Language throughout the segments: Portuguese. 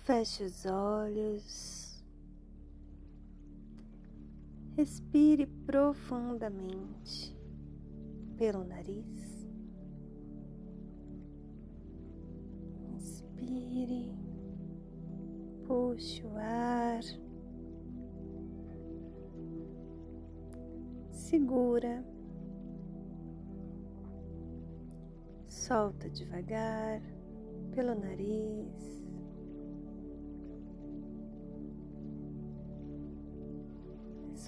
Feche os olhos. Respire profundamente pelo nariz. Inspire, puxe o ar, segura, solta devagar pelo nariz.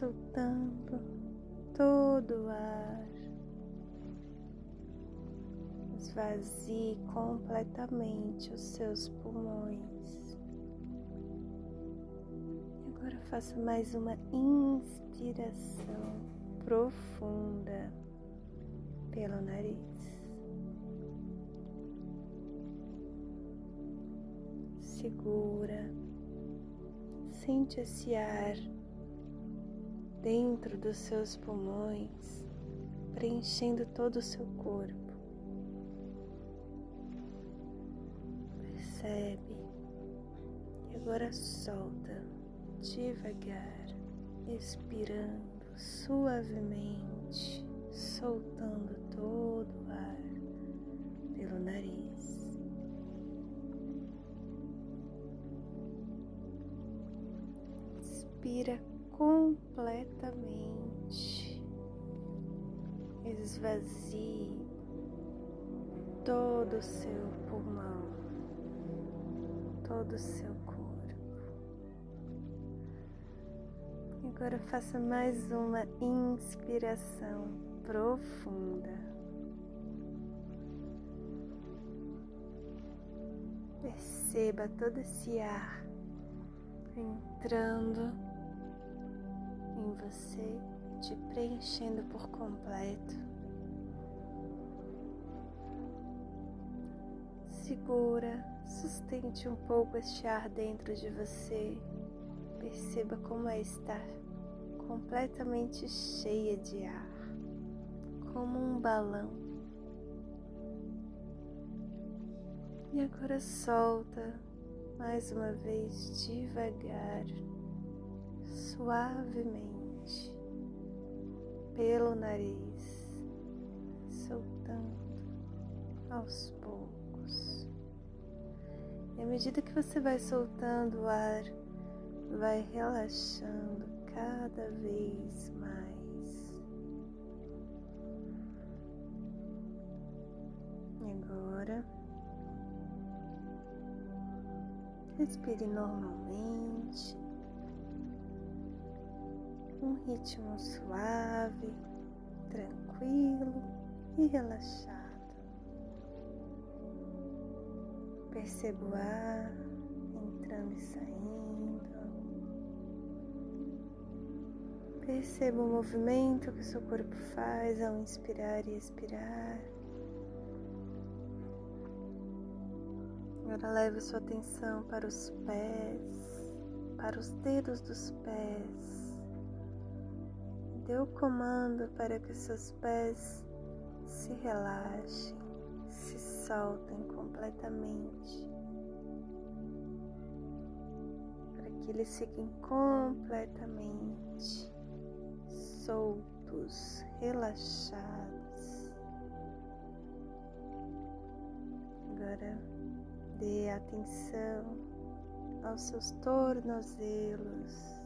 Soltando todo o ar. Esvazie completamente os seus pulmões. Agora faça mais uma inspiração profunda pelo nariz. Segura, sente esse ar dentro dos seus pulmões, preenchendo todo o seu corpo. Percebe e agora solta devagar, expirando suavemente, soltando todo o ar pelo nariz. Inspira Esvazie todo o seu pulmão, todo o seu corpo. E agora faça mais uma inspiração profunda. Perceba todo esse ar entrando em você, te preenchendo por completo. Segura, sustente um pouco este ar dentro de você. Perceba como é estar completamente cheia de ar, como um balão. E agora solta mais uma vez devagar suavemente pelo nariz, soltando aos à medida que você vai soltando o ar, vai relaxando cada vez mais. Agora, respire normalmente um ritmo suave, tranquilo e relaxado. Perceba o ar entrando e saindo. Perceba o movimento que o seu corpo faz ao inspirar e expirar. Agora leve sua atenção para os pés, para os dedos dos pés Dê o comando para que seus pés se relaxem, soltem completamente, para que eles fiquem completamente soltos, relaxados. Agora dê atenção aos seus tornozelos.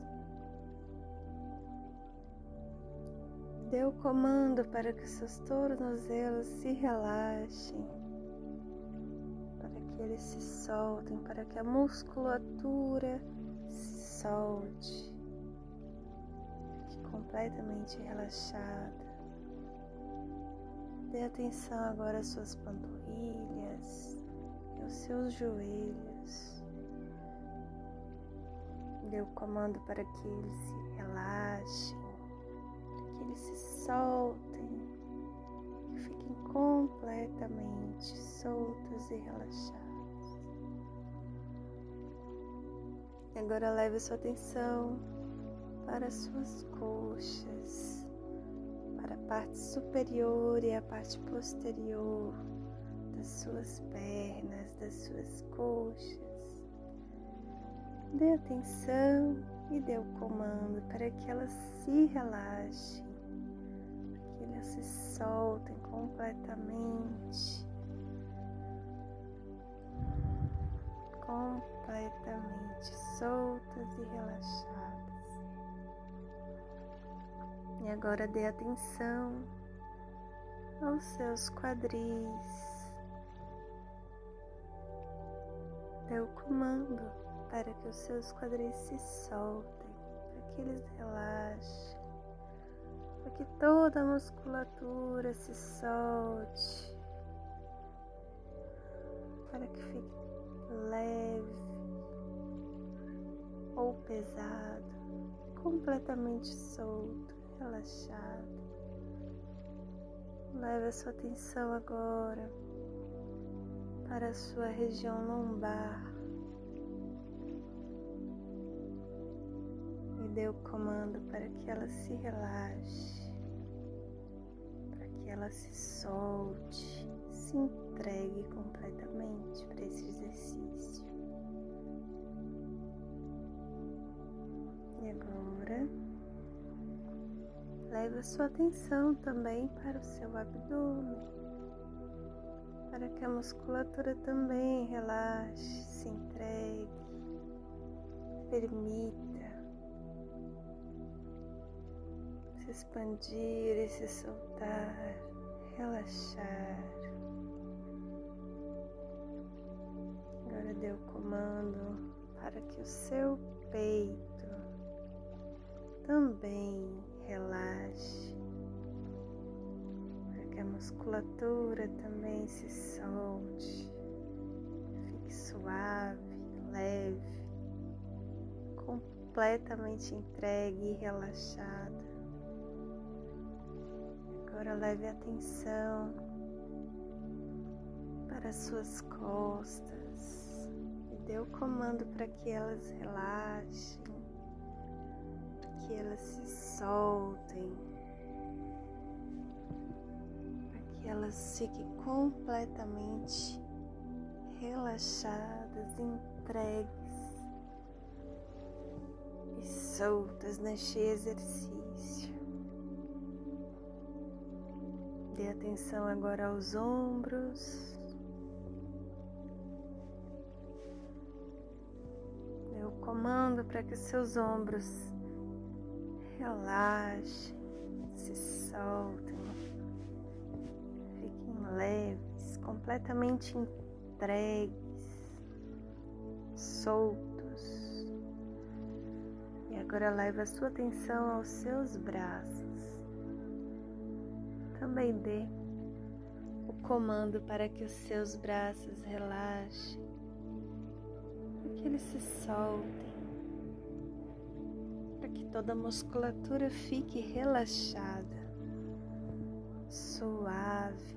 Dê o comando para que seus tornozelos se relaxem, eles se soltem, para que a musculatura se solte, fique completamente relaxada. Dê atenção agora às suas panturrilhas aos seus joelhos. Dê o comando para que eles se relaxem que eles se soltem e fiquem completamente soltos e relaxados. Agora leve sua atenção para as suas coxas, para a parte superior e a parte posterior das suas pernas, das suas coxas. Dê atenção e dê o comando para que elas se relaxem, para que elas se soltem completamente. Completamente soltas e relaxadas. E agora dê atenção aos seus quadris. Dê o comando para que os seus quadris se soltem, para que eles relaxem, para que toda a musculatura se solte, para que fique leve ou pesado, completamente solto, relaxado. Leve a sua atenção agora para a sua região lombar e dê o comando para que ela se relaxe, para que ela se solte, se entregue completamente para esse exercício. Agora, leve a sua atenção também para o seu abdômen para que a musculatura também relaxe, se entregue, permita se expandir e se soltar, relaxar. Agora dê o comando para que o seu peito também relaxe. Que a musculatura também se solte, fique suave, leve, completamente entregue e relaxada. Agora leve atenção para as suas costas. E dê o comando para que elas relaxem, para que elas se soltem que elas fiquem completamente relaxadas, entregues e soltas neste exercício. Dê atenção agora aos ombros. O comando para que seus ombros relaxem, se soltem leves, completamente entregues, soltos. E agora leve a sua atenção aos seus braços. Também dê o comando para que os seus braços relaxem, que eles se soltem, toda a musculatura fique relaxada, suave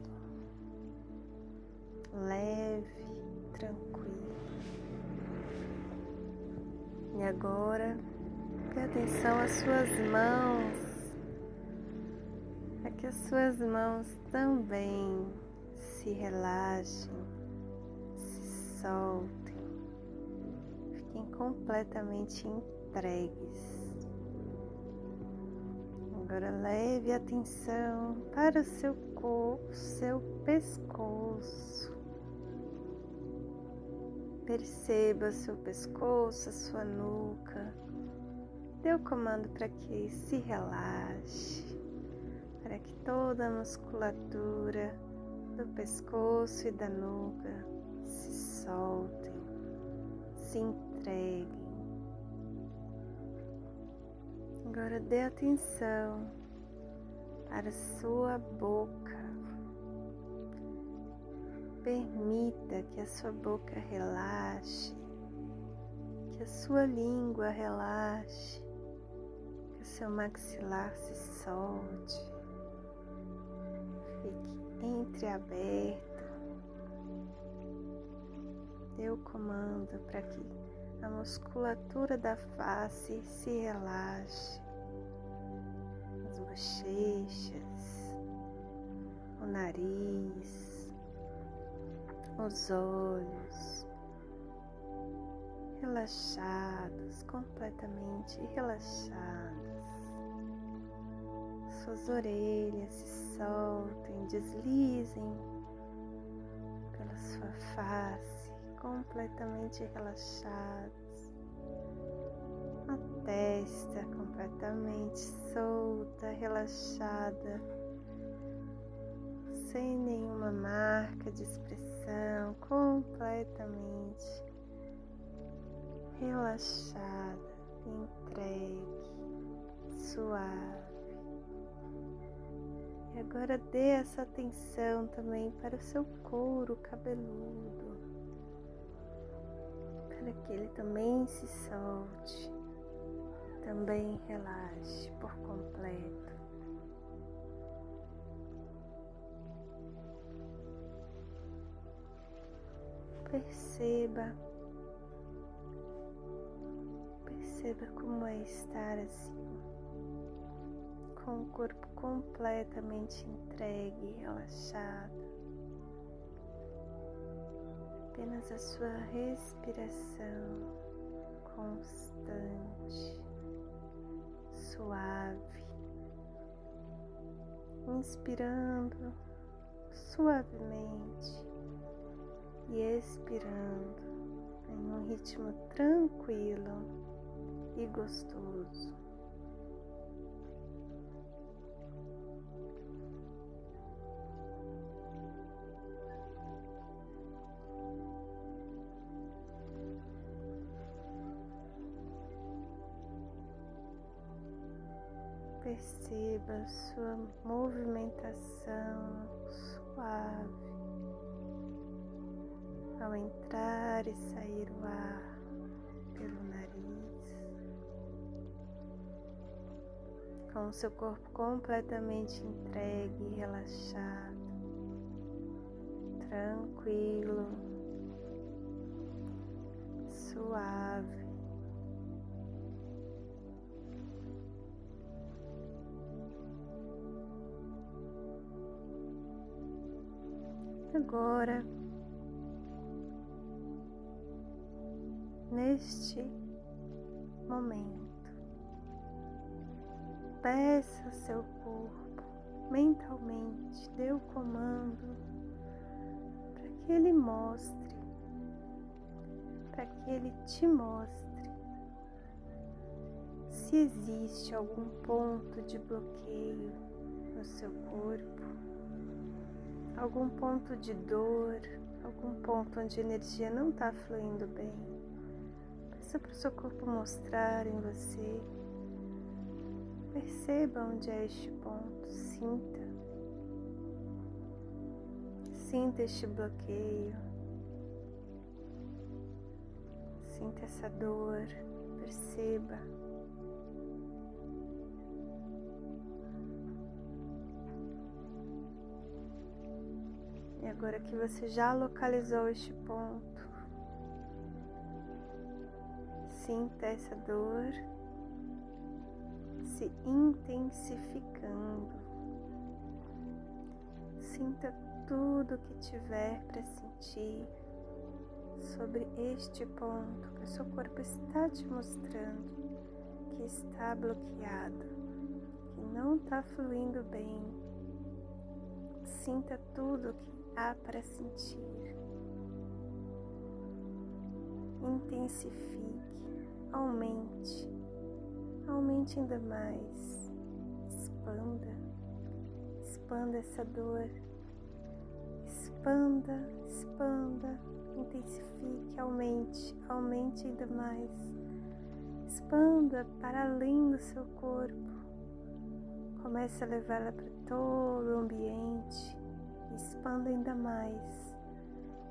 leve, tranquilo. E agora, dê atenção às suas mãos, para que as suas mãos também se relaxem, se soltem, fiquem completamente entregues. Agora leve atenção para o seu corpo, seu pescoço. Perceba seu pescoço, a sua nuca. Dê o comando para que se relaxe, para que toda a musculatura do pescoço e da nuca se soltem, se entreguem. Agora dê atenção para sua boca. Permita que a sua boca relaxe, que a sua língua relaxe, que o seu maxilar se solte, fique entreaberto. Dê o comando para que a musculatura da face se relaxe, as bochechas, o nariz os olhos relaxados, completamente relaxados. Suas orelhas se soltem, deslizem pela sua face, completamente relaxados. A testa completamente solta, relaxada, sem nenhuma marca de expressão, completamente relaxada, entregue, suave. E agora dê essa atenção também para o seu couro cabeludo, para que ele também se solte, também relaxe por completo. Perceba Perceba como é estar assim, com o corpo completamente entregue, relaxado. Apenas a sua respiração constante, suave, inspirando suavemente e expirando em um ritmo tranquilo e gostoso. Perceba sua movimentação suave. Ao entrar e sair o ar pelo com o seu corpo completamente entregue relaxado, tranquilo, suave. Agora, neste momento, Peça ao seu corpo mentalmente, dê o comando para que ele mostre, para que ele te mostre se existe algum ponto de bloqueio no seu corpo, algum ponto de dor, algum ponto onde a energia não está fluindo bem. Peça para o seu corpo mostrar em você Perceba onde é este ponto, sinta. Sinta este bloqueio. Sinta essa dor, perceba. Agora que você já localizou este ponto, sinta essa dor se intensificando. Sinta tudo que tiver para sentir sobre este ponto que o seu corpo está te mostrando que está bloqueado, que não está fluindo bem. Sinta tudo que para sentir. Intensifique, aumente aumente ainda mais, expanda, expanda essa dor, expanda, expanda, intensifique, aumente, aumente ainda mais, expanda para além do seu corpo, comece a levá-la para todo o ambiente, expanda ainda mais,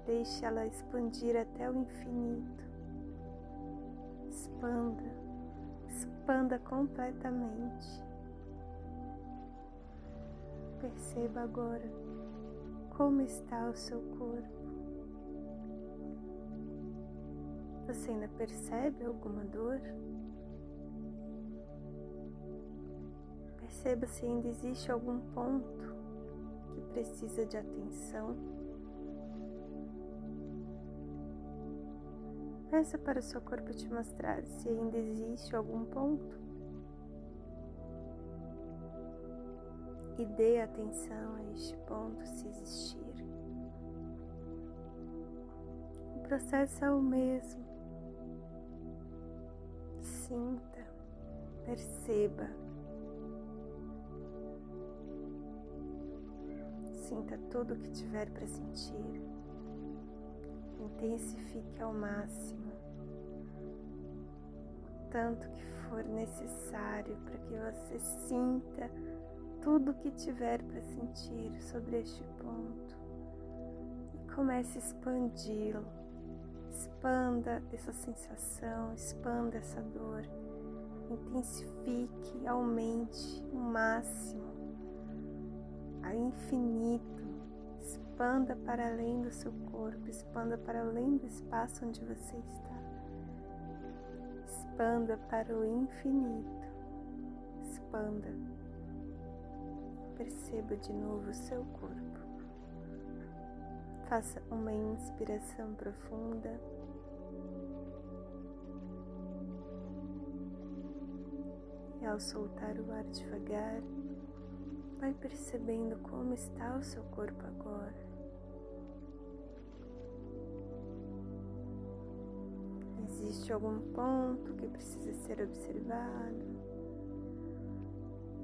deixe ela expandir até o infinito, expanda expanda completamente. Perceba agora como está o seu corpo. Você ainda percebe alguma dor? Perceba se ainda existe algum ponto precisa de atenção. Peça para o seu corpo te mostrar se ainda existe algum ponto. E dê atenção a este ponto se existir. O processo é o mesmo. Sinta, perceba. Sinta tudo o que tiver para sentir. Intensifique ao máximo o tanto que for necessário para que você sinta tudo o que tiver para sentir sobre este ponto e comece a expandi-lo. Expanda essa sensação, expanda essa dor, intensifique, aumente o máximo, a infinito expanda para além do seu corpo, expanda para além do espaço onde você está. Expanda para o infinito. Expanda. Perceba de novo o seu corpo. Faça uma inspiração profunda. E ao soltar o ar devagar, vai percebendo como está o seu corpo agora. Existe algum ponto que precisa ser observado?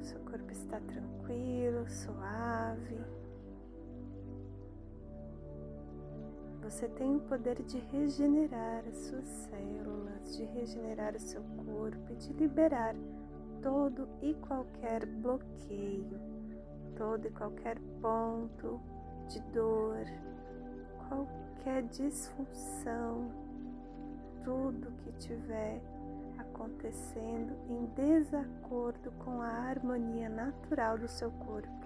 Seu corpo está tranquilo, suave. Você tem o poder de regenerar as suas células, de regenerar o seu corpo e de liberar todo e qualquer bloqueio, todo e qualquer ponto de dor, qualquer disfunção tudo que tiver acontecendo em desacordo com a harmonia natural do seu corpo.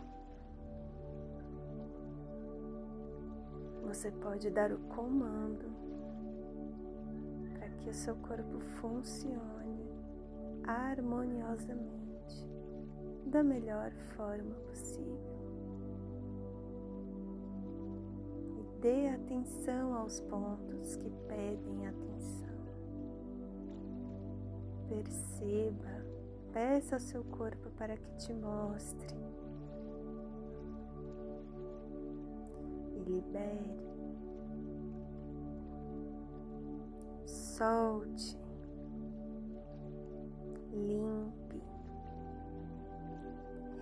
Você pode dar o comando para que o seu corpo funcione harmoniosamente, da melhor forma possível. E dê atenção aos pontos que pedem atenção perceba, peça ao seu corpo para que te mostre e libere. Solte, limpe,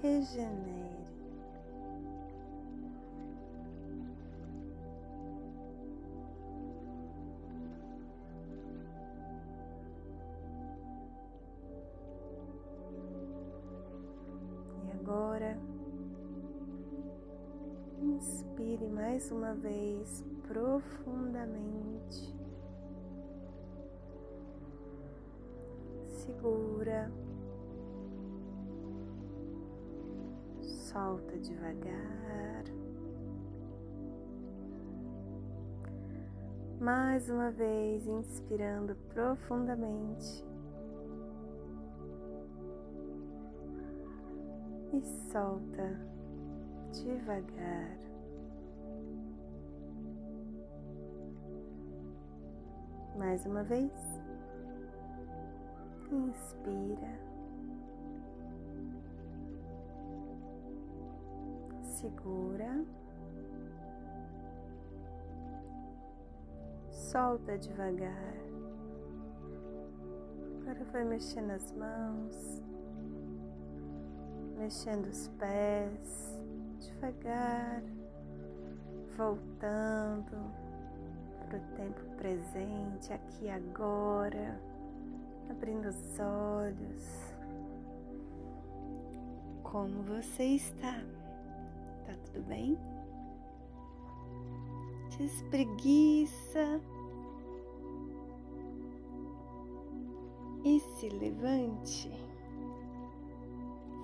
regenere. agora. Inspire mais uma vez profundamente. Devagar. Mais uma vez, inspirando profundamente. e solta devagar. Mais uma vez, inspira, segura, solta devagar. Agora vai mexer nas mãos, mexendo os pés devagar, voltando para o tempo presente, aqui agora, abrindo os olhos. Como você está? Tudo bem? Despreguiça e se levante.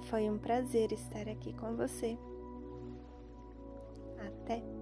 Foi um prazer estar aqui com você. Até!